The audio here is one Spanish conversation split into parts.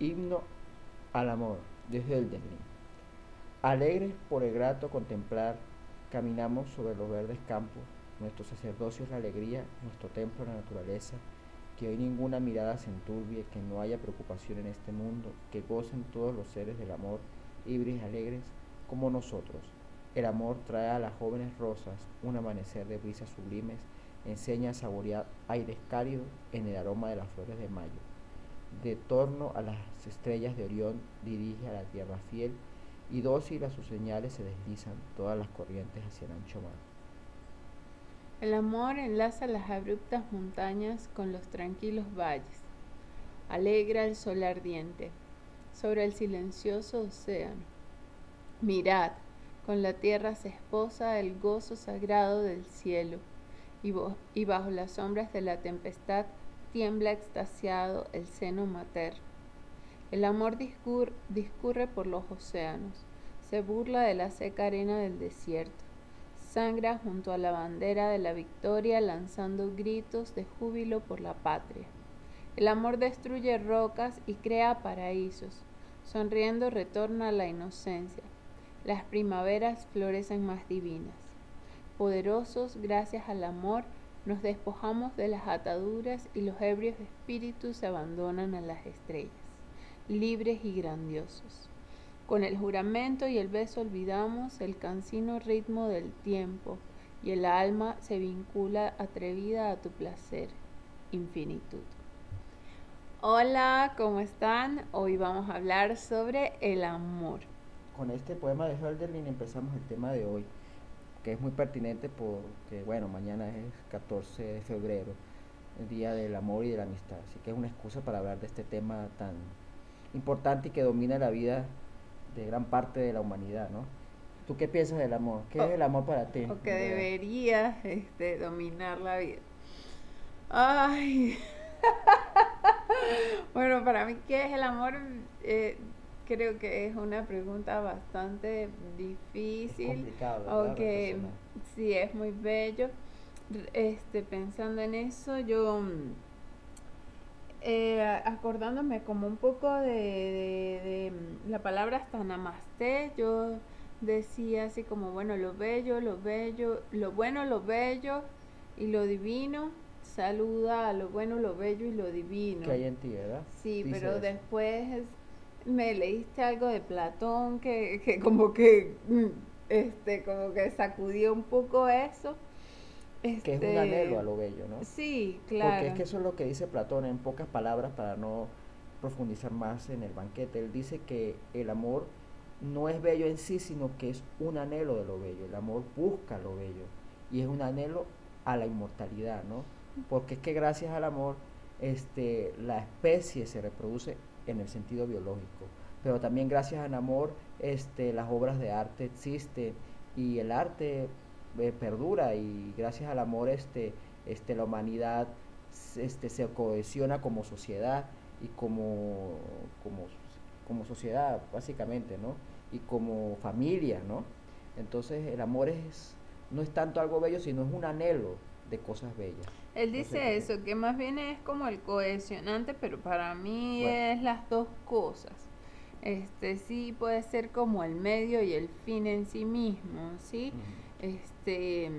Himno al amor de Hölderlin. Alegres por el grato contemplar, caminamos sobre los verdes campos. Nuestro sacerdocio es la alegría, nuestro templo la naturaleza. Que hoy ninguna mirada se enturbie, que no haya preocupación en este mundo, que gocen todos los seres del amor, libres y alegres como nosotros. El amor trae a las jóvenes rosas un amanecer de brisas sublimes, enseña a saborear aires cálidos en el aroma de las flores de mayo. De torno a las estrellas de Orión dirige a la tierra fiel y dócil a sus señales se deslizan todas las corrientes hacia el ancho mar. El amor enlaza las abruptas montañas con los tranquilos valles. Alegra el sol ardiente sobre el silencioso océano. Mirad, con la tierra se esposa el gozo sagrado del cielo, y, bajo las sombras de la tempestad tiembla extasiado el seno materno. El amor discurre por los océanos, se burla de la seca arena del desierto, sangra junto a la bandera de la victoria lanzando gritos de júbilo por la patria. El amor destruye rocas y crea paraísos, sonriendo retorna la inocencia las primaveras florecen más divinas. Poderosos, gracias al amor, nos despojamos de las ataduras y los ebrios espíritus se abandonan a las estrellas, libres y grandiosos. Con el juramento y el beso olvidamos el cansino ritmo del tiempo y el alma se vincula atrevida a tu placer, infinitud. Hola, ¿cómo están? Hoy vamos a hablar sobre el amor con este poema de Hölderlin empezamos el tema de hoy, que es muy pertinente porque, bueno, mañana es 14 de febrero, el Día del Amor y de la Amistad, así que es una excusa para hablar de este tema tan importante y que domina la vida de gran parte de la humanidad, ¿no? ¿Tú qué piensas del amor? ¿Qué es el amor para ti? O que debería este, dominar la vida. Ay. bueno, para mí, ¿qué es el amor? Eh, creo que es una pregunta bastante difícil. Aunque sí es muy bello. Este, pensando en eso, yo eh, acordándome como un poco de, de, la palabra hasta namaste, yo decía así como, bueno, lo bello, lo bello, lo bueno, lo bello y lo divino saluda a lo bueno, lo bello y lo divino. Que hay en ti, ¿verdad? Sí, pero después me leíste algo de Platón que, que como que mm, este como que sacudió un poco eso. que es un este, anhelo a lo bello, ¿no? Sí, claro. Porque es que eso es lo que dice Platón en pocas palabras para no profundizar más en el banquete. Él dice que el amor no es bello en sí, sino que es un anhelo de lo bello. El amor busca lo bello y es un anhelo a la inmortalidad, ¿no? Porque es que gracias al amor este, la especie se reproduce en el sentido biológico. Pero también gracias al amor este, las obras de arte existen y el arte eh, perdura y gracias al amor este, este, la humanidad este, se cohesiona como sociedad y como, como, como sociedad básicamente, ¿no? Y como familia, ¿no? Entonces el amor es, no es tanto algo bello, sino es un anhelo de cosas bellas. Él dice eso, que más bien es como el cohesionante, pero para mí es las dos cosas. Este sí puede ser como el medio y el fin en sí mismo, ¿sí? Este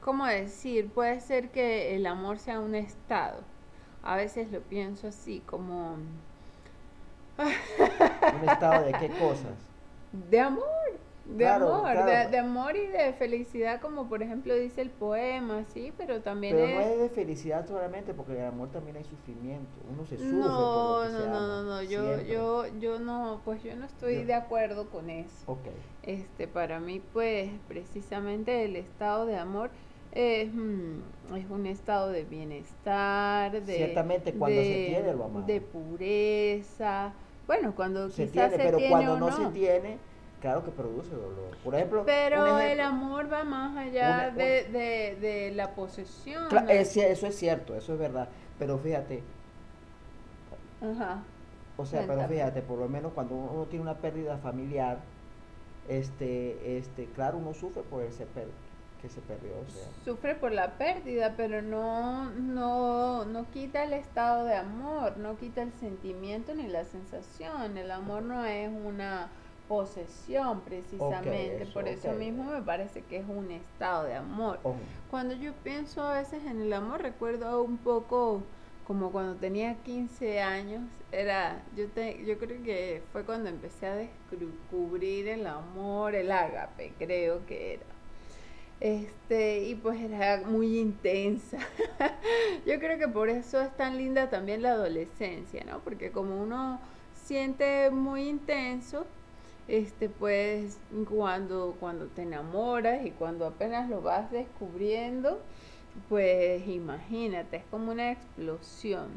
¿cómo decir? Puede ser que el amor sea un estado. A veces lo pienso así, como ¿Un estado de qué cosas? De amor de amor, De, amor y de felicidad, como por ejemplo dice el poema, sí, pero también pero no es de felicidad solamente, porque el amor también hay sufrimiento, uno se sufre no, por lo que no, no, no, no, yo, yo, yo no, pues yo no estoy de acuerdo con eso. Okay. Este, para mí, pues, precisamente el estado de amor es, mm, es un estado de bienestar, de... Ciertamente cuando se tiene lo amado. De pureza, bueno, cuando se tiene, pero cuando no se tiene claro que produce dolor. Por ejemplo, pero el amor va más allá de, de, la posesión. eso es cierto, eso es verdad. Pero fíjate. Ajá. O sea, pero fíjate, por lo menos cuando uno tiene una pérdida familiar, este, este, claro, uno sufre por ese que se perdió. O sea. Sufre por la pérdida, pero no, no, no quita el estado de amor, no quita el sentimiento ni la sensación. El amor no es una posesión precisamente, por eso mismo me parece que es un estado de amor. Cuando yo pienso a veces en el amor, recuerdo un poco como cuando tenía 15 años, era, yo, te, yo creo que fue cuando empecé a descubrir el amor, el ágape, creo que era. Este, y pues era muy intensa. yo creo que por eso es tan linda también la adolescencia, ¿no? Porque como uno siente muy intenso, este pues cuando cuando te enamoras y cuando apenas lo vas descubriendo, pues imagínate, es como una explosión.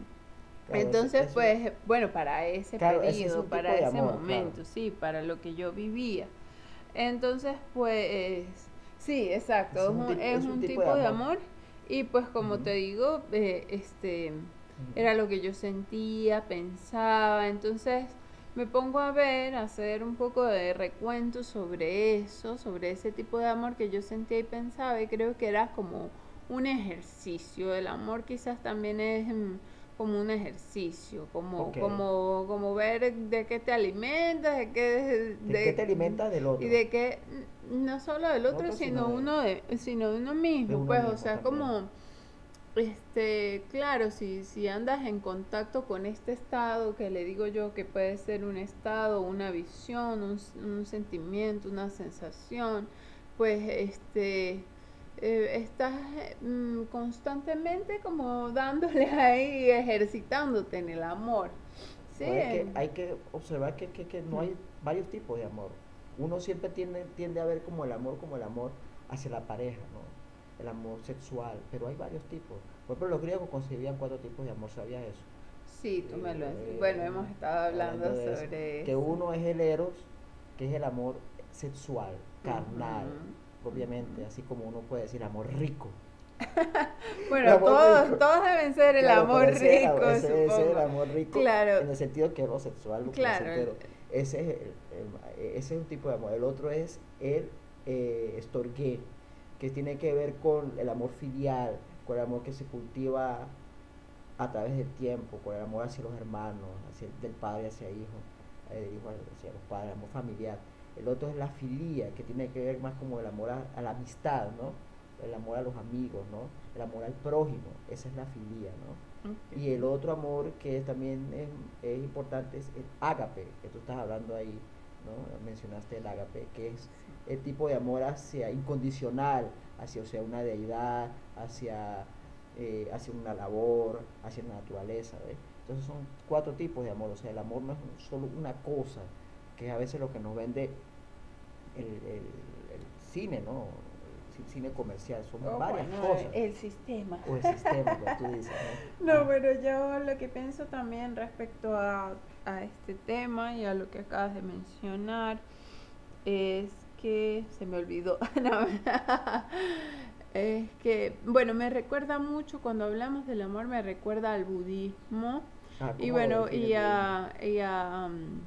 Entonces, pues, bueno, para ese periodo, para ese momento, sí, para lo que yo vivía. Entonces, pues, sí, exacto, es un, tipo, de, amor. Y pues, como te digo, eh, este, era lo que yo sentía, pensaba. Entonces, me pongo a ver, a hacer un poco de recuento sobre eso, sobre ese tipo de amor que yo sentía y pensaba. Y creo que era como un ejercicio. El amor quizás también es mm, como un ejercicio, como, como, como ver de qué te alimentas, de qué, de, te alimentas del otro. Y de qué, no solo del otro, sino, uno de, sino de uno mismo, pues, o sea, como, este, claro, si, si andas en contacto con este estado, que le digo yo que puede ser un estado, una visión, un, un sentimiento, una sensación, pues, este, eh, estás mm, constantemente como dándole ahí, ejercitándote en el amor. ¿sí? Hay, que, observar que, que, no hay varios tipos de amor. Uno siempre tiende, tiende a ver como el amor como el amor hacia la pareja, ¿no? El amor sexual, pero hay varios tipos. Por ejemplo, los griegos concebían cuatro tipos de amor, ¿sabías eso? Sí, tú me lo eh, Bueno, hemos estado hablando, sobre eso. Que uno es el eros, que es el amor sexual, carnal obviamente, así como uno puede decir amor rico. bueno, todos, todos deben ser el amor rico. ese debe ser el amor rico claro. en el sentido que es sexual. Claro. Ese es, ese es un tipo de amor. El otro es el eh, estorgué, que tiene que ver con el amor filial, con el amor que se cultiva a través del tiempo, con el amor hacia los hermanos, hacia, del padre hacia hijo, eh, hijo hacia los padres, el amor familiar el otro es la filía, que tiene que ver más como el amor a, la amistad, ¿no? El amor a los amigos, ¿no? El amor al prójimo, esa es la filía, ¿no? Y el otro amor que también es, importante es el ágape, que tú estás hablando ahí, ¿no? Mencionaste el ágape, que es el tipo de amor hacia incondicional, hacia o sea, una deidad, hacia, eh, hacia una labor, hacia la naturaleza, ¿ves? Entonces son cuatro tipos de amor, o sea, el amor no es solo una cosa, que es a veces lo que nos vende el, cine, ¿no? El cine comercial, son oh, varias cosas. El sistema. O el sistema, como tú dices. ¿no? no, pero yo lo que pienso también respecto a, a este tema y a lo que acabas de mencionar es que se me olvidó. es que, bueno, me recuerda mucho, cuando hablamos del amor, me recuerda al budismo. Ah, y bueno, y a, y a um,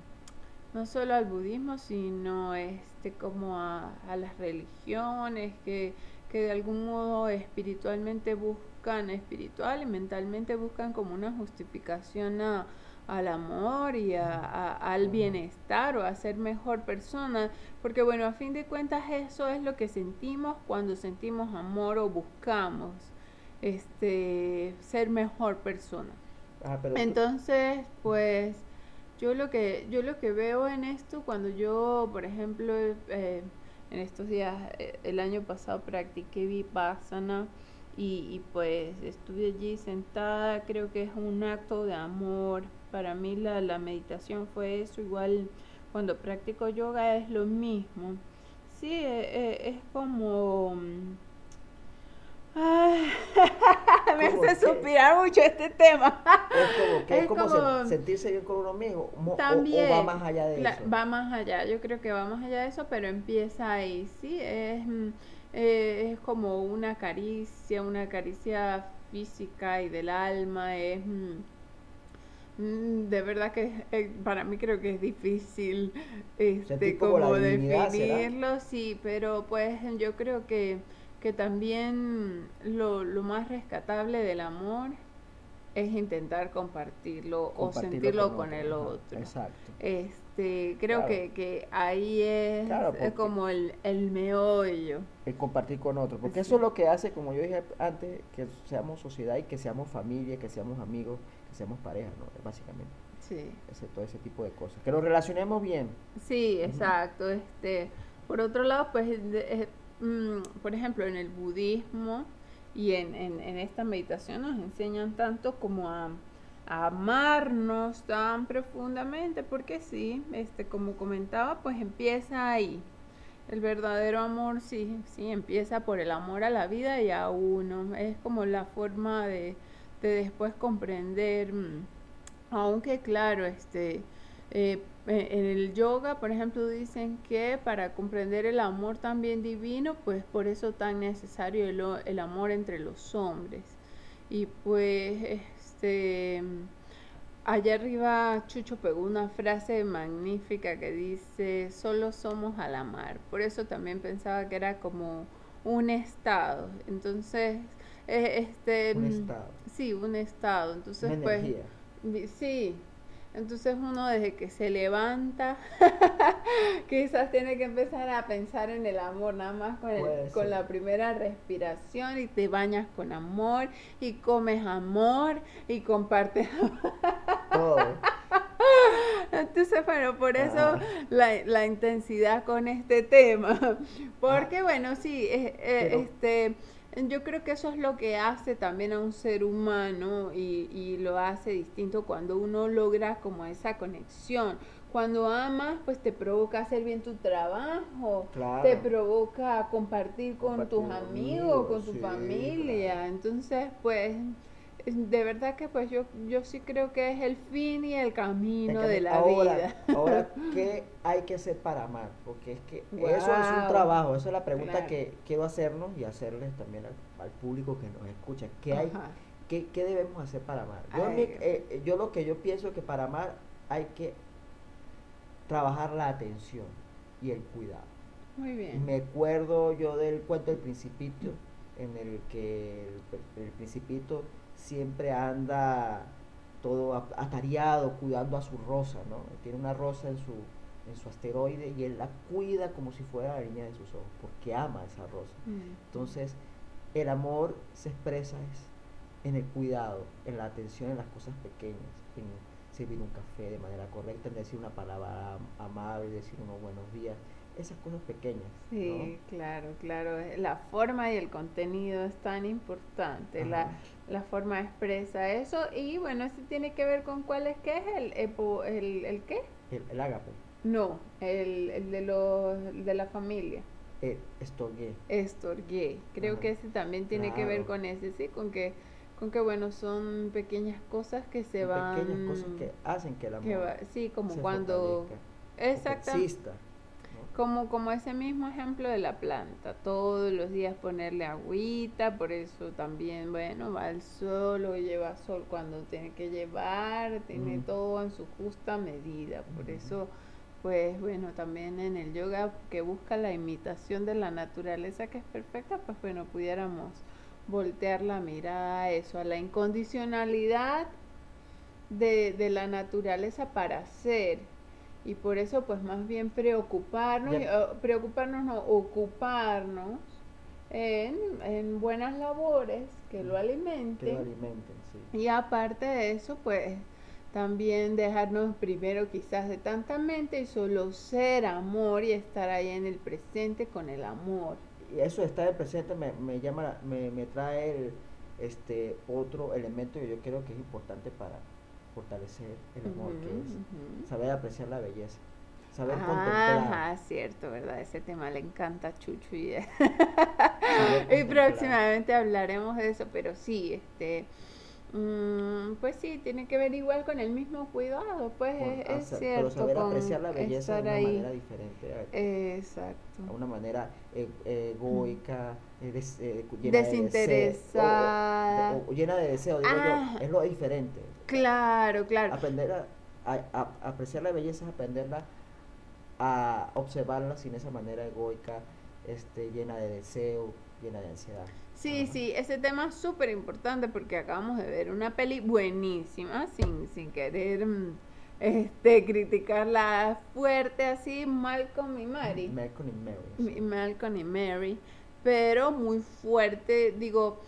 no solo al budismo, sino este como a, las religiones que, que, de algún modo espiritualmente buscan, espiritual y mentalmente buscan como una justificación a, al amor y a, al bienestar o a ser mejor persona, porque bueno, a fin de cuentas eso es lo que sentimos cuando sentimos amor o buscamos este ser mejor persona. Ah, Entonces, pues yo lo que, yo lo que veo en esto, cuando yo, por ejemplo, eh, en estos días, eh, el año pasado practiqué Vipassana y, y pues estuve allí sentada, creo que es un acto de amor. Para mí la, la meditación fue eso, igual cuando practico yoga es lo mismo. Sí, eh, es como mm, me hace suspirar mucho este tema. Es como, sentirse bien con uno mismo. También, o, va más allá de eso. Va más allá, yo creo que va más allá de eso, pero empieza ahí, sí. Es, mm, eh, es como una caricia, una caricia física y del alma. Es. Mm, mm, de verdad que eh, para mí creo que es difícil este como, definirlo, sí, pero pues yo creo que que también lo, lo más rescatable del amor es intentar compartirlo, o sentirlo con, el otro. Exacto. Este, creo que, que ahí es, es como el, el, meollo. El compartir con otro, porque eso es lo que hace, como yo dije antes, que seamos sociedad y que seamos familia, que seamos amigos, que seamos pareja, ¿no? Básicamente. Sí. Ese, todo ese tipo de cosas. Que nos relacionemos bien. Sí, exacto. Este, por otro lado, pues, mm, por ejemplo, en el budismo, y en, en, en esta meditación nos enseñan tanto como a, amarnos tan profundamente, porque sí, este, como comentaba, pues empieza ahí. El verdadero amor sí, sí, empieza por el amor a la vida y a uno. Es como la forma de, de después comprender, mm, aunque claro, este, eh, en el yoga, por ejemplo, dicen que para comprender el amor también divino, pues por eso tan necesario el, amor entre los hombres. Y pues, este, allá arriba Chucho pegó una frase magnífica que dice, solo somos al amar. Por eso también pensaba que era como un estado. Entonces, eh, este... Un estado. Sí, un estado. Entonces, pues... Sí, entonces uno desde que se levanta, quizás tiene que empezar a pensar en el amor, nada más con, con la primera respiración y te bañas con amor y comes amor y compartes todo. Entonces, bueno, por eso la, la, intensidad con este tema. Porque, bueno, sí, este yo creo que eso es lo que hace también a un ser humano y, y, lo hace distinto cuando uno logra como esa conexión. Cuando amas, pues te provoca hacer bien tu trabajo, te provoca compartir con tus amigos, con tu familia. Entonces, pues de verdad que pues yo, yo sí creo que es el fin y el camino de la vida. Ahora, ¿qué hay que hacer para amar? Porque es que eso es un trabajo, esa es la pregunta que quiero hacernos y hacerles también al, público que nos escucha. ¿Qué, hay, qué, qué, debemos hacer para amar? Yo, eh, yo lo que yo pienso que para amar hay que trabajar la atención y el cuidado. Muy bien. Me acuerdo yo del cuento del principito, en el que el, el principito siempre anda todo atareado, cuidando a su rosa, ¿no? Tiene una rosa en su, en su asteroide y él la cuida como si fuera la niña de sus ojos, porque ama esa rosa. Mm. Entonces, el amor se expresa en el cuidado, en la atención en las cosas pequeñas, en servir un café de manera correcta, en decir una palabra amable, decir unos buenos días, esas cosas pequeñas. Sí, claro, claro. La forma y el contenido es tan importante. La, la, forma expresa eso. Y bueno, eso tiene que ver con cuál es que es el, el, el, qué? El, el ágape. No, el, el de los de la familia. El estorgué. Estorgué. Creo que ese también tiene que ver con ese, sí, con que con que bueno son pequeñas cosas que se van pequeñas cosas que hacen que el amor sí como cuando exactamente como, como ese mismo ejemplo de la planta, todos los días ponerle agüita, por eso también, bueno, va al sol o lleva sol cuando tiene que llevar, tiene todo en su justa medida, por eso, pues bueno, también en el yoga que busca la imitación de la naturaleza que es perfecta, pues bueno, pudiéramos voltear la mirada a eso, a la incondicionalidad de, de la naturaleza para ser y por eso pues más bien preocuparnos, preocuparnos no, ocuparnos en, en, buenas labores que lo alimenten. Que lo alimenten sí. Y aparte de eso pues también dejarnos primero quizás de tanta mente y solo ser amor y estar ahí en el presente con el amor. Y eso de estar en el presente me, me llama, me, me trae el, este otro elemento que yo creo que es importante para, fortalecer el amor, que es saber apreciar la belleza, saber contemplar. Ajá, cierto, ¿verdad? Ese tema le encanta a Chucho y, y próximamente hablaremos de eso, pero sí, este Mm, pues sí, tiene que ver igual con el mismo cuidado, pues es, cierto. Pero saber apreciar la belleza de una manera diferente. Exacto. De una manera e, egoica, eh, eh, llena desinteresada. De deseo, o, llena de deseo, digo yo, ah. es lo diferente. Claro, claro. Aprender a, apreciar la belleza es aprenderla a observarla sin esa manera egoica, este, llena de deseo, llena de ansiedad. Sí, Ajá. sí, ese tema es súper importante porque acabamos de ver una peli buenísima, sin, sin querer mm, este, criticarla fuerte así, Malcolm y Mary. Malcolm y Mary. Sí. Malcolm y Mary, pero muy fuerte, digo,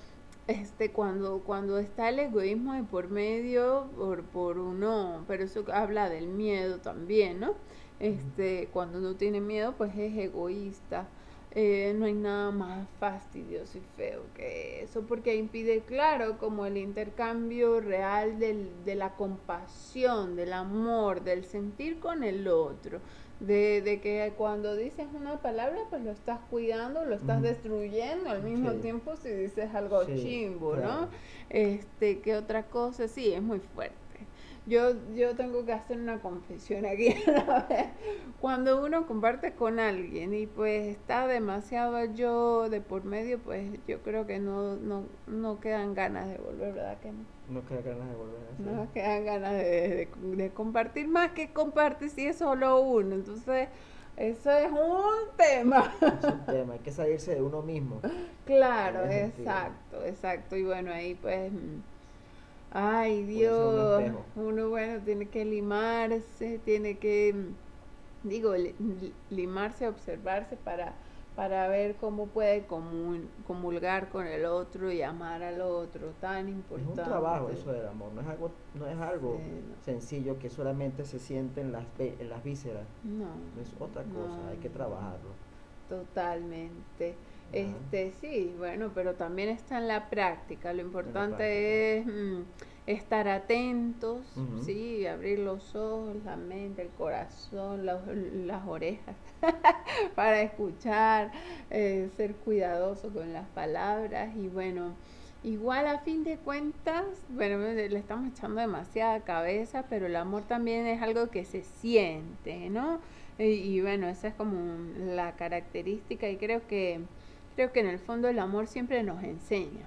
este cuando cuando está el egoísmo de por medio por, por uno, pero eso habla del miedo también, ¿no? Este, cuando uno tiene miedo, pues es egoísta. Eh, no hay nada más fastidioso y feo que eso, porque impide, claro, como el intercambio real del, de la compasión, del amor, del sentir con el otro, de, de que cuando dices una palabra, pues lo estás cuidando, lo estás destruyendo al mismo Sí. tiempo si dices algo Sí, chimbo, claro. ¿no? Este, ¿qué otra cosa? Sí, es muy fuerte. Yo, yo tengo que hacer una confesión aquí. Cuando uno comparte con alguien y pues está demasiado yo de por medio, pues yo creo que no, no, no quedan ganas de volver, ¿verdad que no? No queda ganas de volver. No quedan ganas de, de- de compartir más que compartir si es solo uno. Entonces, eso es un tema. Es un tema, hay que salirse de uno mismo. Claro, sentido. exacto, exacto. Y bueno, ahí pues, ay Dios, uno bueno tiene que limarse, tiene que, mm, digo, li- li- limarse, observarse para, para ver cómo puede comun- comulgar con el otro y amar al otro, tan Es importante. un trabajo eso del amor, no es algo, no es algo Sí, no. sencillo que solamente se siente en las, en las vísceras. No, Es otra cosa, no, hay que trabajarlo. Totalmente. Este, sí, bueno, pero también está en la práctica. Lo importante práctica. es mm, estar atentos, sí, abrir los ojos, la mente, el corazón, la- las orejas para escuchar, eh, ser cuidadoso con las palabras y bueno, igual a fin de cuentas, bueno, le estamos echando demasiada cabeza, pero el amor también es algo que se siente, ¿no? Y, y bueno, esa es como la característica y creo que creo que en el fondo el amor siempre nos enseña.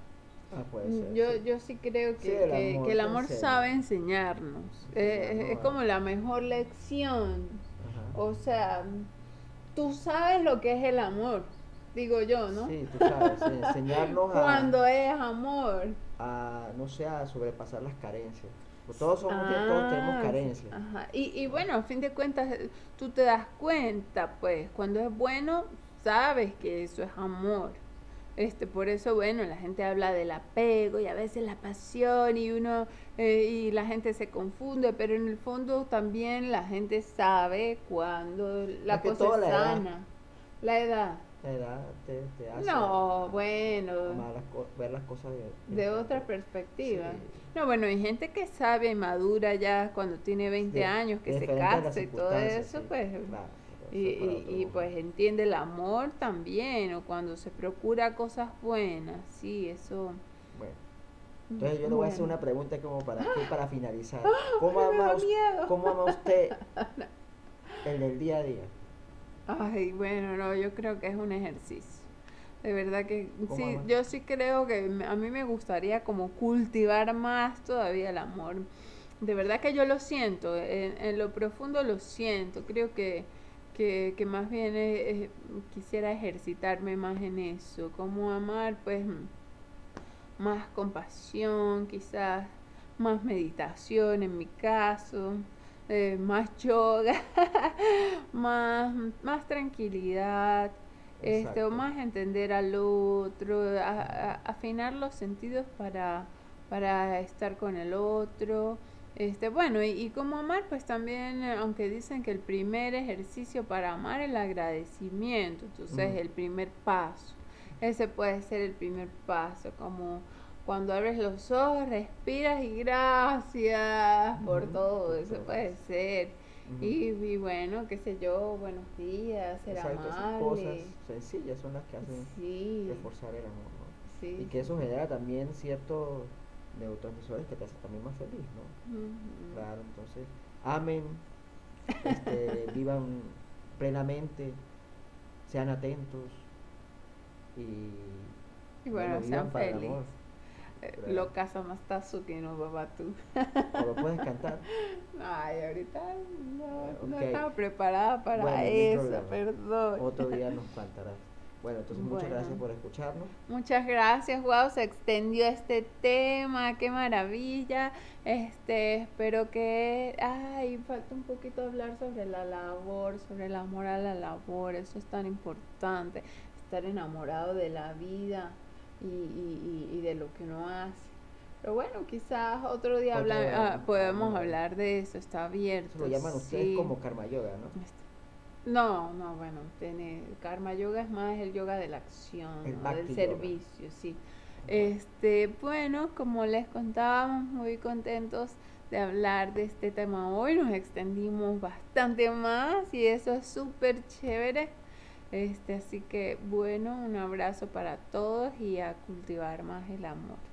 Ah, puede ser. Yo, sí. yo sí creo que, Sí, el que- amor que el amor enseña. sabe enseñarnos. Sí, Eh, es- como la mejor lección. Ajá. O sea, tú sabes lo que es el amor, digo yo, ¿no? Sí, tú sabes, enseñarnos a, Cuando es amor. a, no sé, a sobrepasar las carencias. Pues todos somos, todos tenemos Ah, carencias. Ajá. Y, y bueno, a fin de cuentas, tú te das cuenta, pues, cuando es bueno, sabes que eso es amor. Este, por eso, bueno, la gente habla del apego y a veces la pasión y uno, eh, y la gente se confunde, pero en el fondo también la gente sabe cuando la cosa es la edad. sana. La edad. La edad te, te hace No, bueno, las ver las cosas de, de otra perspectiva. Sí. No, bueno, hay gente que sabe y madura ya cuando tiene 20 De- años, que se casa y todo eso, sí, pues, claro, y, pues entiende el amor también, o cuando se procura cosas buenas, sí, eso. Bueno, entonces yo le voy a hacer una pregunta como para, aquí para finalizar. ¿Cómo me da ama. ¿Cómo ama usted el del día a día? Ay, bueno, no, yo creo que es un ejercicio. De verdad que ¿Cómo sí, yo sí creo que a mí me gustaría como cultivar más todavía el amor. De verdad que yo lo siento, en, en lo profundo lo siento. Creo que, que, que más bien eh, quisiera ejercitarme más en eso. Como amar, pues, más compasión, quizás más meditación en mi caso, eh, más yoga, más, más tranquilidad, este, o más entender al otro, a- a- afinar los sentidos para, para estar con el otro. Este, bueno, y, y como amar, pues también, eh, aunque dicen que el primer ejercicio para amar es el agradecimiento, entonces Mm. el primer paso, ese puede ser el primer paso, como cuando abres los ojos, respiras y gracias por todo, eso puede ser. Y, y bueno, qué sé yo, buenos días, ser Exacto, esas amable. cosas sencillas son las que hacen Sí, reforzar el amor, ¿no? sí. Y que eso genera también ciertos neurotransmisores que te hacen también más feliz, ¿no? Claro, entonces, amen, este, vivan plenamente, sean atentos y, Y bueno, vivan sean para el felices. amor. Eh, Claro. Lo casa más tazo que no baba tú. O lo puedes cantar. Ay, ahorita no, no estaba preparada para Bueno, eso, perdón. Otro día nos cantarás. Bueno, entonces muchas gracias por escucharnos. Muchas gracias, wow, se extendió este tema, qué maravilla. Este, espero que, ay, falta un poquito hablar sobre la labor, sobre el amor a la labor, eso es tan importante, estar enamorado de la vida y, y, y, de lo que uno hace. Pero bueno, quizás otro día ah, podemos hablar de eso, está abierto. Lo llaman ustedes como karma yoga, ¿no? No, no, bueno, tiene, karma yoga es más el yoga de la acción, del servicio, sí. Este, bueno, como les contábamos, muy contentos de hablar de este tema hoy. Nos extendimos bastante más y eso es súper chévere. Este, así que bueno, un abrazo para todos y a cultivar más el amor.